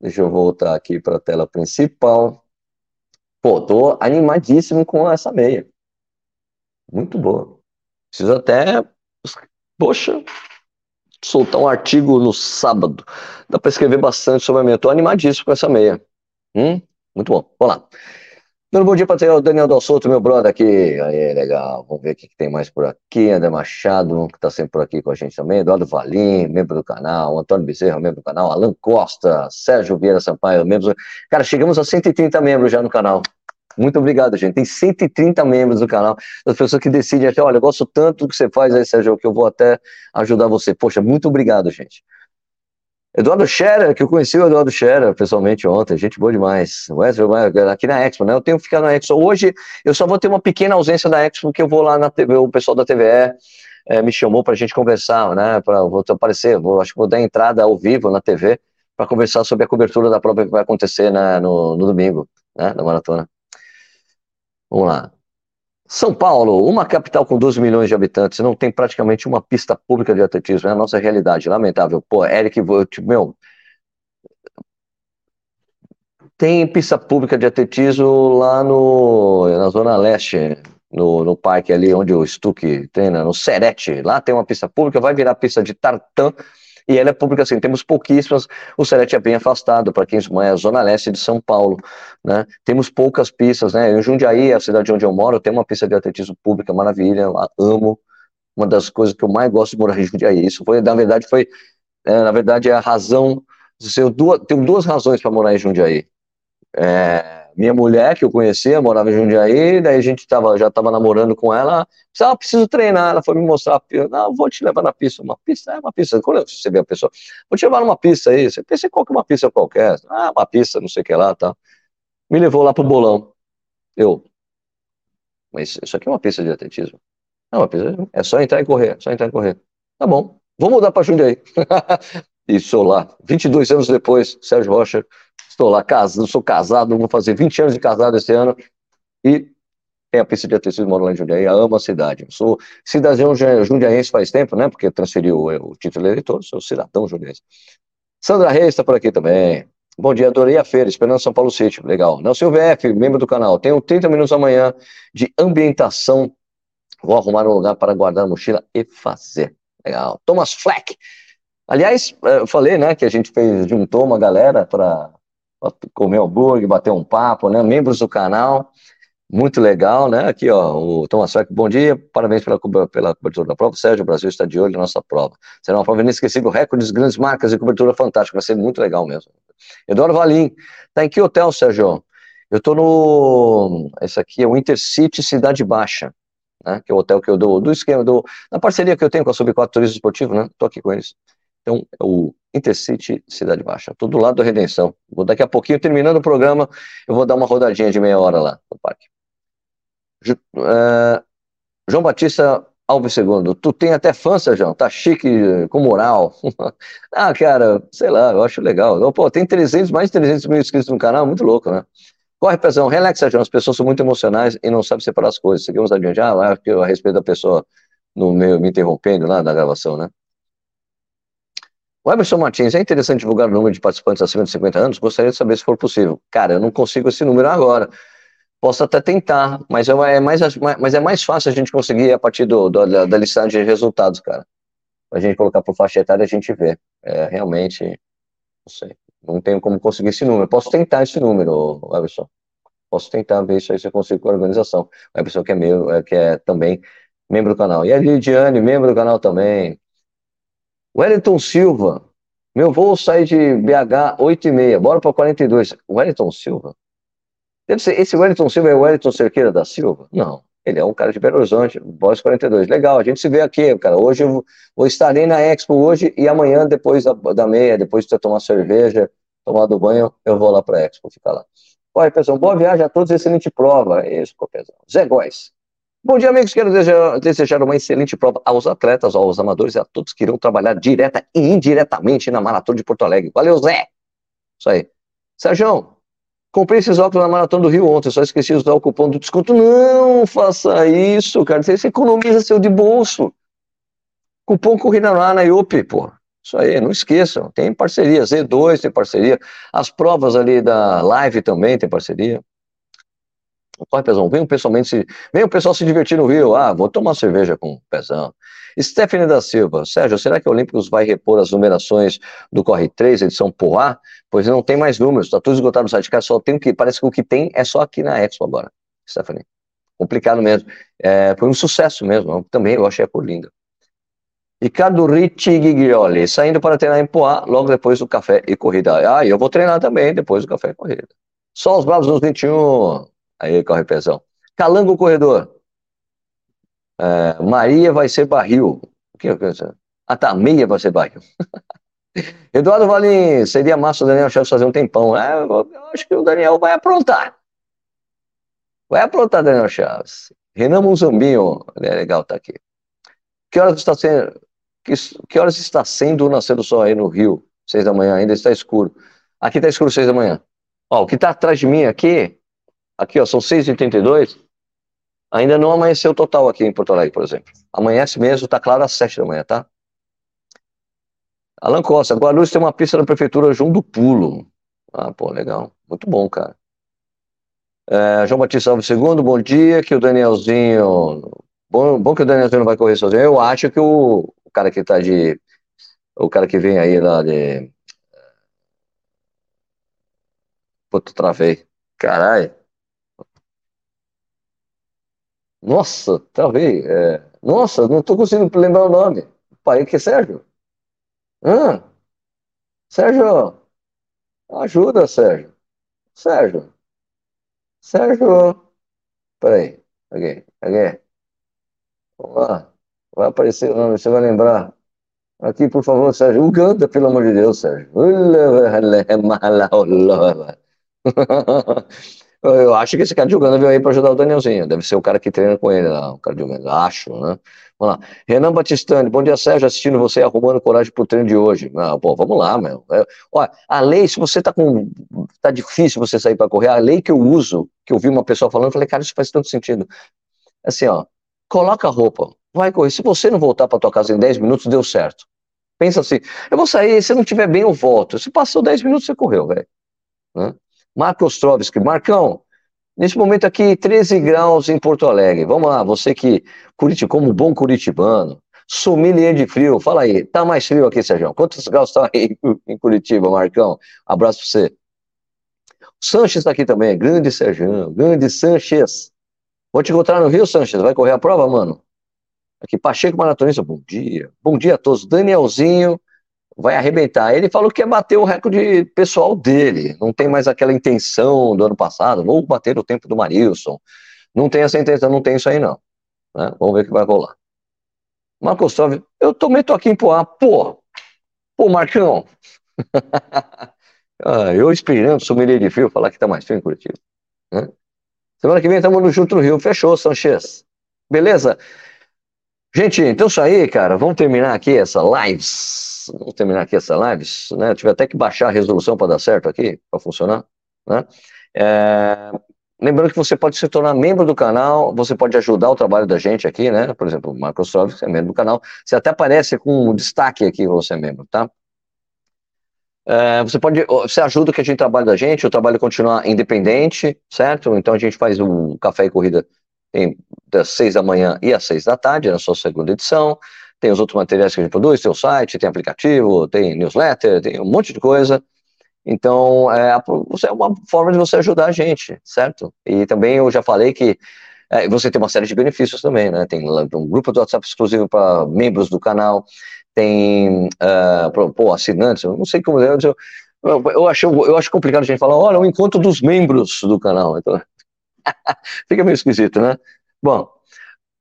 Deixa eu voltar aqui para a tela principal. Pô, tô animadíssimo com essa meia. Muito boa. Preciso até, poxa, soltar um artigo no sábado. Dá para escrever bastante sobre a meia. Tô animadíssimo com essa meia. Hum? Muito bom. Vamos lá. Dando bom dia para o Daniel Dal Souto, meu brother aqui. Aí, legal. Vamos ver o que, tem mais por aqui. André Machado, que está sempre por aqui com a gente também. Eduardo Valim, membro do canal. Antônio Bezerra, membro do canal. Alan Costa, Sérgio Vieira Sampaio, membros. Cara, chegamos a 130 membros já no canal. Muito obrigado, gente. Tem 130 membros do canal. As pessoas que decidem até, olha, eu gosto tanto do que você faz aí, Sérgio, que eu vou até ajudar você. Poxa, muito obrigado, gente. Eduardo Scherer, que eu conheci o Eduardo Scherer pessoalmente ontem, gente boa demais. Aqui na Expo, né? Eu tenho que ficar na Expo. Hoje eu só vou ter uma pequena ausência da Expo, porque eu vou lá na TV, o pessoal da TVE é, me chamou para a gente conversar, né? Pra, vou aparecer, vou, acho que vou dar entrada ao vivo na TV para conversar sobre a cobertura da prova que vai acontecer né, no, no domingo, né? Na maratona. Vamos lá. São Paulo, uma capital com 12 milhões de habitantes, não tem praticamente uma pista pública de atletismo, é a nossa realidade, lamentável. Pô, Eric, meu, tem pista pública de atletismo lá no, na Zona Leste, no, no parque ali onde o Stuck treina, no Serete, lá tem uma pista pública, vai virar pista de tartan, e ela é pública assim, temos pouquíssimas, o Serete é bem afastado, para quem é a zona leste de São Paulo, né, temos poucas pistas, né, em Jundiaí, a cidade onde eu moro, tem uma pista de atletismo pública maravilha, amo, uma das coisas que eu mais gosto de morar em Jundiaí, isso foi, na verdade, foi, é, na verdade, é a razão, eu duas, tenho duas razões para morar em Jundiaí, é, minha mulher, que eu conhecia, morava em Jundiaí, daí a gente tava, já estava namorando com ela, disse, ah, preciso treinar, ela foi me mostrar a pista, não, vou te levar na pista, uma pista, é uma pista, quando você vê a pessoa, vou te levar numa pista aí, você pensa em qualquer uma pista qualquer, ah, uma pista, não sei o que lá, tá, me levou lá pro bolão, eu, mas isso aqui é uma pista de atletismo, é uma pista, é só entrar e correr, só entrar e correr, tá bom, vou mudar para Jundiaí, e sou lá, 22 anos depois, Sérgio Rocha, Estou lá casado, sou casado, vou fazer 20 anos de casado esse ano e tem a atletismo, moro lá em Jundiaí, amo a cidade. Sou cidadão jundiaense faz tempo, né? Porque transferiu o título de eleitor, sou cidadão jundiaense. Sandra Reis está por aqui também. Bom dia, adorei a feira, esperando São Paulo City. Legal. Nelson VF, membro do canal. Tenho 30 minutos amanhã de ambientação. Vou arrumar um lugar para guardar a mochila e fazer. Legal. Thomas Fleck. Aliás, eh, eu falei, né, que a gente fez, juntou uma galera para comer hambúrguer, bater um papo, né? Membros do canal, muito legal, né? Aqui, ó, o Thomas Freck, bom dia, parabéns pela, pela cobertura da prova. Sérgio, o Brasil está de olho na nossa prova. Será uma prova inesquecível, recordes, grandes marcas e cobertura fantástica, vai ser muito legal mesmo. Eduardo Valim, tá em que hotel, Sérgio? Eu tô no. Esse aqui é o Intercity Cidade Baixa, né? Que é o hotel que eu dou, do esquema, do, na parceria que eu tenho com a Sub 4 Turismo Esportivo, né? Tô aqui com eles. Então, é o Intercity Cidade Baixa, todo do lado da Redenção. Vou daqui a pouquinho, terminando o programa, eu vou dar uma rodadinha de meia hora lá no parque. Uh, João Batista Alves II, tu tem até fã, Sérgio, tá chique, com moral. ah, cara, sei lá, eu acho legal. Pô, tem 300, mais de 300 mil inscritos no canal, muito louco, né? Corre, pesão, relaxa, Sérgio, as pessoas são muito emocionais e não sabem separar as coisas. Seguimos adiante, ah, a respeito da pessoa no meio, me interrompendo lá na gravação, né? O Emerson Martins, é interessante divulgar o número de participantes acima de 50 anos? Gostaria de saber se for possível. Cara, eu não consigo esse número agora. Posso até tentar, mas é mais, mas é mais fácil a gente conseguir a partir do, do da, da listagem de resultados, cara. A gente colocar por faixa etária a gente vê. É, realmente, não sei. Não tenho como conseguir esse número. Posso tentar esse número, Everson. Posso tentar ver isso aí se eu consigo com a organização. O Everson que é, meu, é, que é também membro do canal. E a Lidiane, membro do canal também. Wellington Silva. Meu voo sai de BH 8 e meia. Bora para 42. Wellington Silva? Deve ser, esse Wellington Silva é o Wellington Cerqueira da Silva? Não. Ele é um cara de Belo Horizonte, Boys 42. Legal, a gente se vê aqui, cara. Hoje eu vou, estar ali na Expo hoje e amanhã, depois da, da meia, depois de você tomar cerveja, tomar do banho, eu vou lá para a Expo, ficar lá. Olha, pessoal, boa viagem a todos, excelente prova. É isso, Copezão. Zé Góes. Bom dia, amigos. Quero desejar, uma excelente prova aos atletas, aos amadores e a todos que irão trabalhar direta e indiretamente na Maratona de Porto Alegre. Valeu, Zé! Isso aí. Sérgio, Comprei esses óculos na Maratona do Rio ontem, só esqueci de usar o cupom do desconto. Não faça isso, cara. Você economiza seu de bolso. Cupom Corrida lá na IOP, pô. Isso aí, não esqueçam. Tem parceria, Z2 tem parceria. As provas ali da live também tem parceria. Corre, Pezão, venham pessoalmente se. Venha o pessoal se divertir no Rio. Ah, vou tomar cerveja com o Pezão. Stephanie da Silva, Sérgio, será que o Olímpicos vai repor as numerações do Corre 3, edição Poá? Pois não tem mais números, está tudo esgotado no site, cara, só tem o que, parece que o que tem é só aqui na Expo agora, Stephanie. Complicado mesmo. É, foi um sucesso mesmo, também eu achei a cor linda. Ricardo Ricci Giglioli, saindo para treinar em Poá, logo depois do café e corrida. Ah, eu vou treinar também depois do café e corrida. Só os bravos nos 21. Aí, corre pesão. Calango Corredor. É, Maria vai ser barril. O que é isso? Ah, tá, meia vai ser barril. Eduardo Valim, seria massa o Daniel Chaves fazer um tempão. É, eu acho que o Daniel vai aprontar. Vai aprontar, Daniel Chaves. Renan Muzambinho, é legal estar tá aqui. Que horas está sendo, que, que horas está sendo o nascer do sol aí no Rio? Seis da manhã, ainda está escuro. Aqui está escuro seis da manhã. Ó, o que está atrás de mim aqui, aqui ó, são seis e oitenta e dois. Ainda não amanheceu total aqui em Porto Alegre, por exemplo. Amanhece mesmo, tá claro às sete da manhã, tá? Alan Costa, Guarulhos tem uma pista da prefeitura João do Pulo. Ah, pô, legal. Muito bom, cara. É, João Batista Alves II, bom dia. Que o Danielzinho. Bom, bom que o Danielzinho não vai correr sozinho. Eu acho que o, o cara que tá de. O cara que vem aí lá de. Puta, travei. Caralho. Nossa, travei. É... Nossa, não estou conseguindo lembrar o nome. Pai, que é Sérgio? Hã? Sérgio, ajuda, Sérgio. Sérgio. Sérgio. Peraí. Aqui, aqui. Vamos lá. Vai aparecer o nome, você vai lembrar. Aqui, por favor, Sérgio. Uganda, pelo amor de Deus, Sérgio. Eu acho que esse cara de veio aí para ajudar o Danielzinho. Deve ser o cara que treina com ele lá, o cara de. Acho, né? Vamos lá. Renan Batistani, bom dia, Sérgio, assistindo você arrumando coragem pro treino de hoje. Ah, pô, vamos lá, meu. É, olha, a lei, se você tá com. tá difícil você sair para correr, a lei que eu uso, que eu vi uma pessoa falando, eu falei, cara, isso faz tanto sentido. Assim, ó, coloca a roupa, vai correr. Se você não voltar para tua casa em 10 minutos, deu certo. Pensa assim, eu vou sair, se não tiver bem, eu volto. Se passou 10 minutos, você correu, velho. Né? Marco Ostrovski, Marcão, nesse momento aqui, 13 graus em Porto Alegre. Vamos lá, você que, curite, como bom curitibano, sommelier de frio, fala aí, tá mais frio aqui, Sérgio? Quantos graus tá aí em Curitiba, Marcão? Abraço pra você. Sanches tá aqui também, grande Sérgio, grande Sanches. Vou te encontrar no Rio, Sanches, vai correr a prova, mano? Aqui, Pacheco Maratonista, bom dia. Bom dia a todos. Danielzinho, vai arrebentar. Ele falou que ia bater o recorde pessoal dele, não tem mais aquela intenção do ano passado, vou bater o tempo do Marilson. Não tem essa intenção, não tem isso aí não. Né? Vamos ver o que vai rolar. Marcos Tove, eu também tô aqui em Poá, pô, pô, Marcão. ah, eu esperando sommelier de frio falar que tá mais frio em Curitiba. Né? Semana que vem estamos junto no Rio, fechou, Sanchez. Beleza? Gente, então isso aí, cara, vamos terminar aqui essa lives. Vamos terminar aqui essa lives, né? Tive até que baixar a resolução para dar certo aqui, para funcionar, né? É... Lembrando que você pode se tornar membro do canal, você pode ajudar o trabalho da gente aqui, né? Por exemplo, o Microsoft é membro do canal. Você até aparece com um destaque aqui, você é membro, tá? É, você pode, você ajuda que a gente trabalha da gente, o trabalho continuar independente, certo? Então a gente faz o Café e Corrida em, das seis da manhã e às seis da tarde, na sua segunda edição. Tem os outros materiais que a gente produz, tem o site, tem aplicativo, tem newsletter, tem um monte de coisa. Então, é, é uma forma de você ajudar a gente, certo? E também eu já falei que é, você tem uma série de benefícios também, né? Tem um grupo do WhatsApp exclusivo para membros do canal, tem, uh, pô, assinantes, eu não sei como, eu, eu, eu, acho, eu acho complicado a gente falar, olha, o encontro dos membros do canal, então, fica meio esquisito, né? Bom,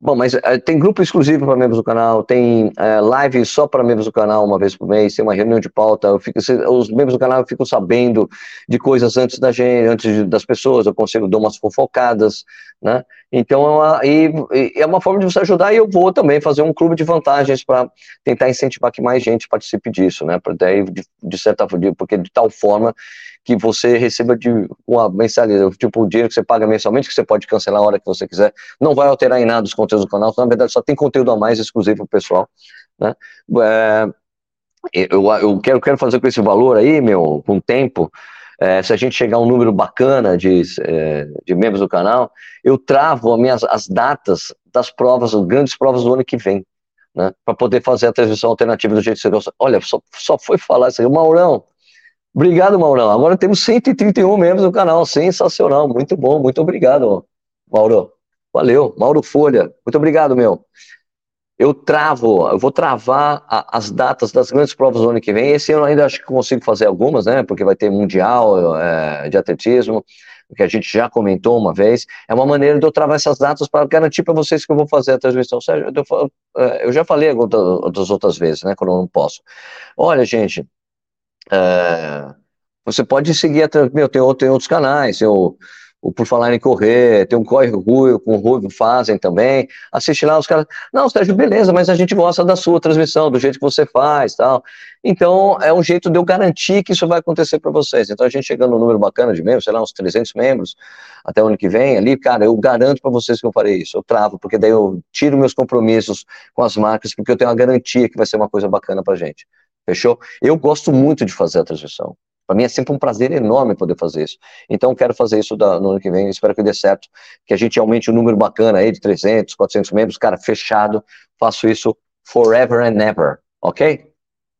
Bom, mas uh, tem grupo exclusivo para membros do canal, tem uh, live só para membros do canal uma vez por mês, tem uma reunião de pauta, fico, os membros do canal ficam sabendo de coisas antes da gente, antes das pessoas, eu consigo dar umas fofocadas, né? Então é uma, e, e é uma forma de você ajudar e eu vou também fazer um clube de vantagens para tentar incentivar que mais gente participe disso, né? Daí, de, de certa forma, porque de tal forma que você receba de uma mensalidade, tipo o dinheiro que você paga mensalmente, que você pode cancelar a hora que você quiser, não vai alterar em nada os conteúdos do canal, na verdade só tem conteúdo a mais exclusivo para o pessoal, né? É, eu, eu quero, quero fazer com esse valor aí, meu, com o tempo, é, se a gente chegar a um número bacana de, é, de membros do canal, eu travo as, minhas, as datas das provas, as grandes provas do ano que vem, né? Para poder fazer a transmissão alternativa do jeito que você gosta. Olha, só, só foi falar isso aí, o Maurão, Obrigado, Maurão. Agora temos 131 membros do canal. Sensacional. Muito bom. Muito obrigado, Mauro. Valeu. Mauro Folha. Muito obrigado, meu. Eu travo, eu vou travar a, as datas das grandes provas do ano que vem. Esse ano ainda acho que consigo fazer algumas, né? Porque vai ter Mundial é, de Atletismo, que a gente já comentou uma vez. É uma maneira de eu travar essas datas para garantir para vocês que eu vou fazer a transmissão. Sérgio, eu, é, eu já falei das outras vezes, né? Quando eu não posso. Olha, gente, é, você pode seguir, meu, tem, outros canais, tem Por Falar em Correr, tem um Corre Rui, com o Rui fazem também, assiste lá, os caras, não, Sérgio, beleza, mas a gente gosta da sua transmissão, do jeito que você faz, tal, então é um jeito de eu garantir que isso vai acontecer para vocês, então a gente chegando no número bacana de membros, sei lá, uns 300 membros, até o ano que vem, ali, cara, eu garanto para vocês que eu farei isso, eu travo, porque daí eu tiro meus compromissos com as marcas, porque eu tenho a garantia que vai ser uma coisa bacana pra gente. Fechou? Eu gosto muito de fazer a transmissão. Para mim é sempre um prazer enorme poder fazer isso. Então quero fazer isso da, no ano que vem, espero que dê certo, que a gente aumente o um número bacana aí de 300, 400 membros, cara, fechado. Faço isso forever and ever, ok?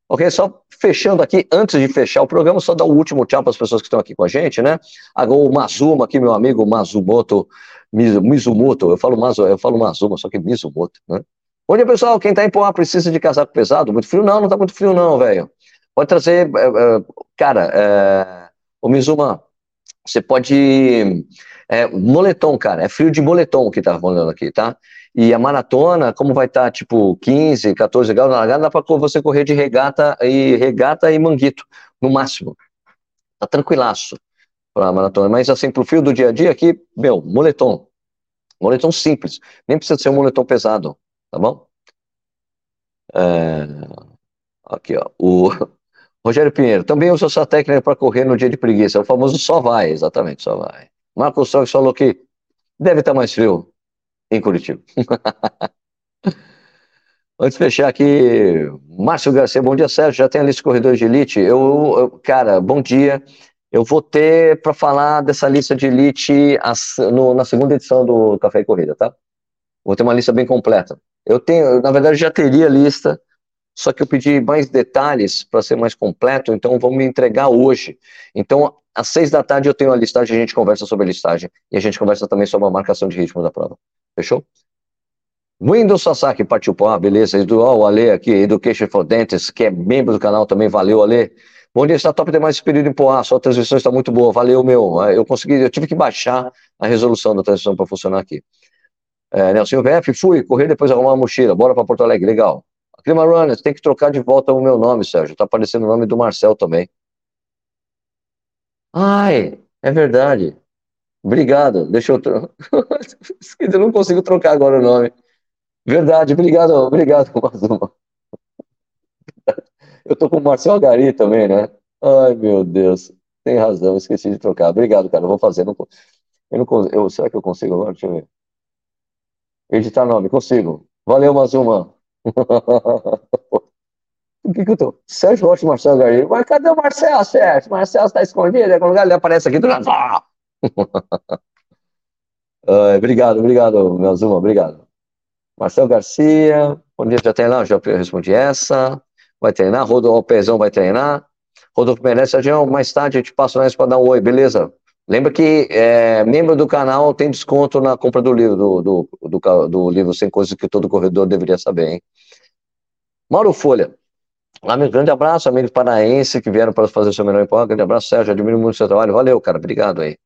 Ok, só fechando aqui, antes de fechar o programa, só dar o último tchau para as pessoas que estão aqui com a gente, né? Agora o Mazuma aqui, meu amigo Mazumoto, Mizumoto, eu falo, Mazu, eu falo Mazuma, só que Mizumoto, né? Bom dia, pessoal. Quem está em Poá precisa de casaco pesado? Muito frio? Não, não está muito frio, não, velho. Pode trazer. É, é, cara, o Mizuma, você pode. É, moletom, cara. É frio de moletom que tá rolando aqui, tá? E a maratona, como vai estar, tá, tipo, 15, 14 graus na largada, dá para você correr de regata e regata e manguito, no máximo. Tá tranquilaço para a maratona. Mas, assim, pro frio do dia a dia aqui, meu, moletom. Moletom simples. Nem precisa ser um moletom pesado tá bom? É, aqui, ó, o Rogério Pinheiro, também usa essa técnica para correr no dia de preguiça, o famoso só vai, exatamente, só vai. Marcos Sox falou que deve estar mais frio em Curitiba. Antes de fechar aqui, Márcio Garcia, bom dia, Sérgio. Já tem a lista de corredores de elite? Eu, eu cara, bom dia. Eu vou ter para falar dessa lista de elite as, no, na segunda edição do Café e Corrida, tá? Vou ter uma lista bem completa. Eu tenho, na verdade, já teria lista, só que eu pedi mais detalhes para ser mais completo, então vão me entregar hoje. Então, às seis da tarde eu tenho a listagem, a gente conversa sobre a listagem e a gente conversa também sobre a marcação de ritmo da prova. Fechou? Windows Sasaki partiu para ah, beleza. Edu, oh, o Ale aqui, Education for Dentists, que é membro do canal também, valeu, Ale. Bom dia, está top demais esse período em Poá, sua transmissão está muito boa, valeu, meu. Eu consegui, eu tive que baixar a resolução da transmissão para funcionar aqui. É, Nelson VF, fui, correr depois arrumar uma mochila, bora para Porto Alegre, legal. Clima Runners, tem que trocar de volta o meu nome, Sérgio, tá aparecendo o nome do Marcel também. Ai, é verdade. Obrigado, deixa eu... eu não consigo trocar agora o nome. Verdade, obrigado, obrigado, Mazuma. Eu tô com o Marcel Gari também, né? Ai, meu Deus. Tem razão, esqueci de trocar. Obrigado, cara. Eu vou fazer. Não, eu não, eu, será que eu consigo agora? Deixa eu ver. Editar nome, consigo. Valeu, Mazuma. O que que eu tô? Sérgio Rocha e Marcelo Garcia. Mas cadê o Marcelo, Sérgio? Marcelo está escondido. Algum lugar ele aparece aqui do lado. obrigado, obrigado, meu Zuma, obrigado. Marcelo Garcia, bom dia, já treinar? Já respondi essa. Vai treinar, Rodolfo Pezão vai treinar. Rodolfo Sérgio, mais tarde a gente passa mais para dar um oi, beleza? Lembra que é, membro do canal tem desconto na compra do livro, do, do, do, do livro Sem Coisas que Todo Corredor Deveria Saber, hein? Mauro Folha. Amigo, grande abraço, amigos paraenses que vieram para fazer seu melhor em Grande abraço, Sérgio. Admiro muito o seu trabalho. Valeu, cara. Obrigado aí.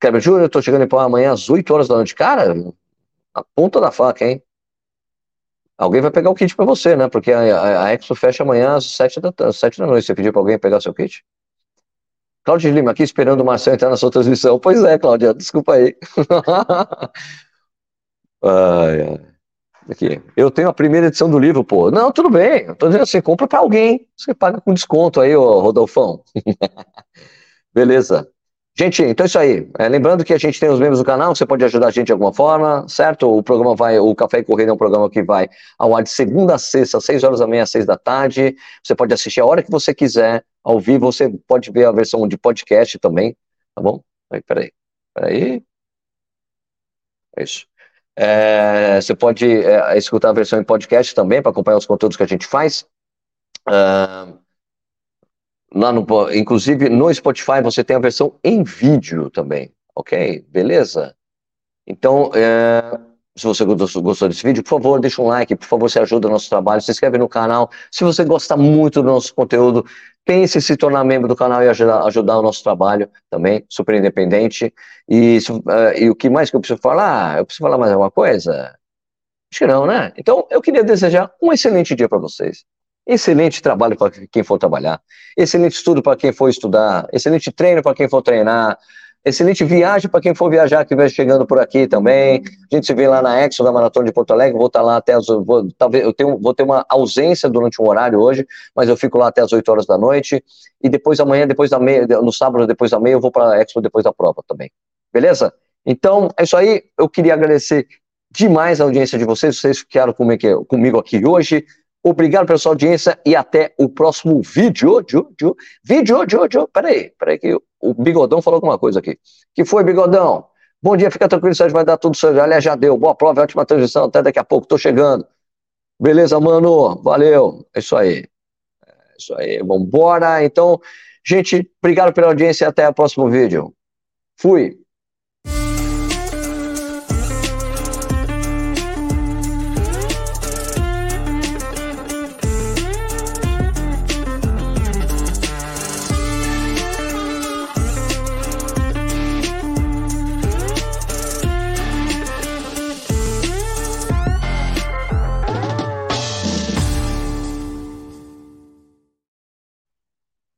Kleber Júnior, tô chegando em Pó amanhã às 8 horas da noite. Cara, a ponta da faca, hein? Alguém vai pegar o kit para você, né? Porque a, a, a, fecha amanhã às 7 da, às 7 da noite. Você pediu para alguém pegar seu kit? Cláudia Lima, aqui esperando o Marcelo entrar na sua transmissão. Pois é, Cláudia, desculpa aí. ai, ai. Aqui. Eu tenho a primeira edição do livro, pô. Não, tudo bem. Eu tô dizendo assim, compra para alguém. Você paga com desconto aí, ô Rodolfão. Beleza. Gente, então é isso aí. É, lembrando que a gente tem os membros do canal, você pode ajudar a gente de alguma forma, certo? O programa vai, o Café e Corrida é um programa que vai ao ar de segunda a sexta, às 6 horas da manhã, às 6 da tarde. Você pode assistir a hora que você quiser, ao vivo. Você pode ver a versão de podcast também, tá bom? Aí, peraí, peraí. É isso. É, você pode é, escutar a versão em podcast também para acompanhar os conteúdos que a gente faz. Uh, lá no, inclusive no Spotify você tem a versão em vídeo também, ok? Beleza? Então, é, se você gostou desse vídeo, por favor, deixa um like, por favor, você ajuda o nosso trabalho, se inscreve no canal. Se você gosta muito do nosso conteúdo, pense em se tornar membro do canal e ajudar, ajudar o nosso trabalho também, super independente. E, uh, e o que mais que eu preciso falar? Eu preciso falar mais alguma coisa? Acho que não, né? Então, eu queria desejar um excelente dia para vocês. Excelente trabalho para quem for trabalhar, excelente estudo para quem for estudar, excelente treino para quem for treinar, excelente viagem para quem for viajar, que vai chegando por aqui também. A gente se vê lá na Exo da Maratona de Porto Alegre, vou estar lá até as. Vou, talvez eu tenho, vou ter uma ausência durante um horário hoje, mas eu fico lá até as 8 horas da noite. E depois amanhã, depois da meia, no sábado, depois da meia, eu vou para a Expo depois da prova também. Beleza? Então, é isso aí. Eu queria agradecer demais a audiência de vocês, vocês ficaram comigo aqui hoje. Obrigado pela sua audiência e até o próximo vídeo. Vídeo, vídeo, vídeo. Peraí, peraí que o Bigodão falou alguma coisa aqui. Que foi, Bigodão? Bom dia, fica tranquilo, Sérgio, vai dar tudo certo. Aliás, já deu. Boa prova, ótima transmissão. Até daqui a pouco, tô chegando. Beleza, mano? Valeu. É isso aí. É isso aí, vambora. Então, gente, obrigado pela audiência e até o próximo vídeo. Fui.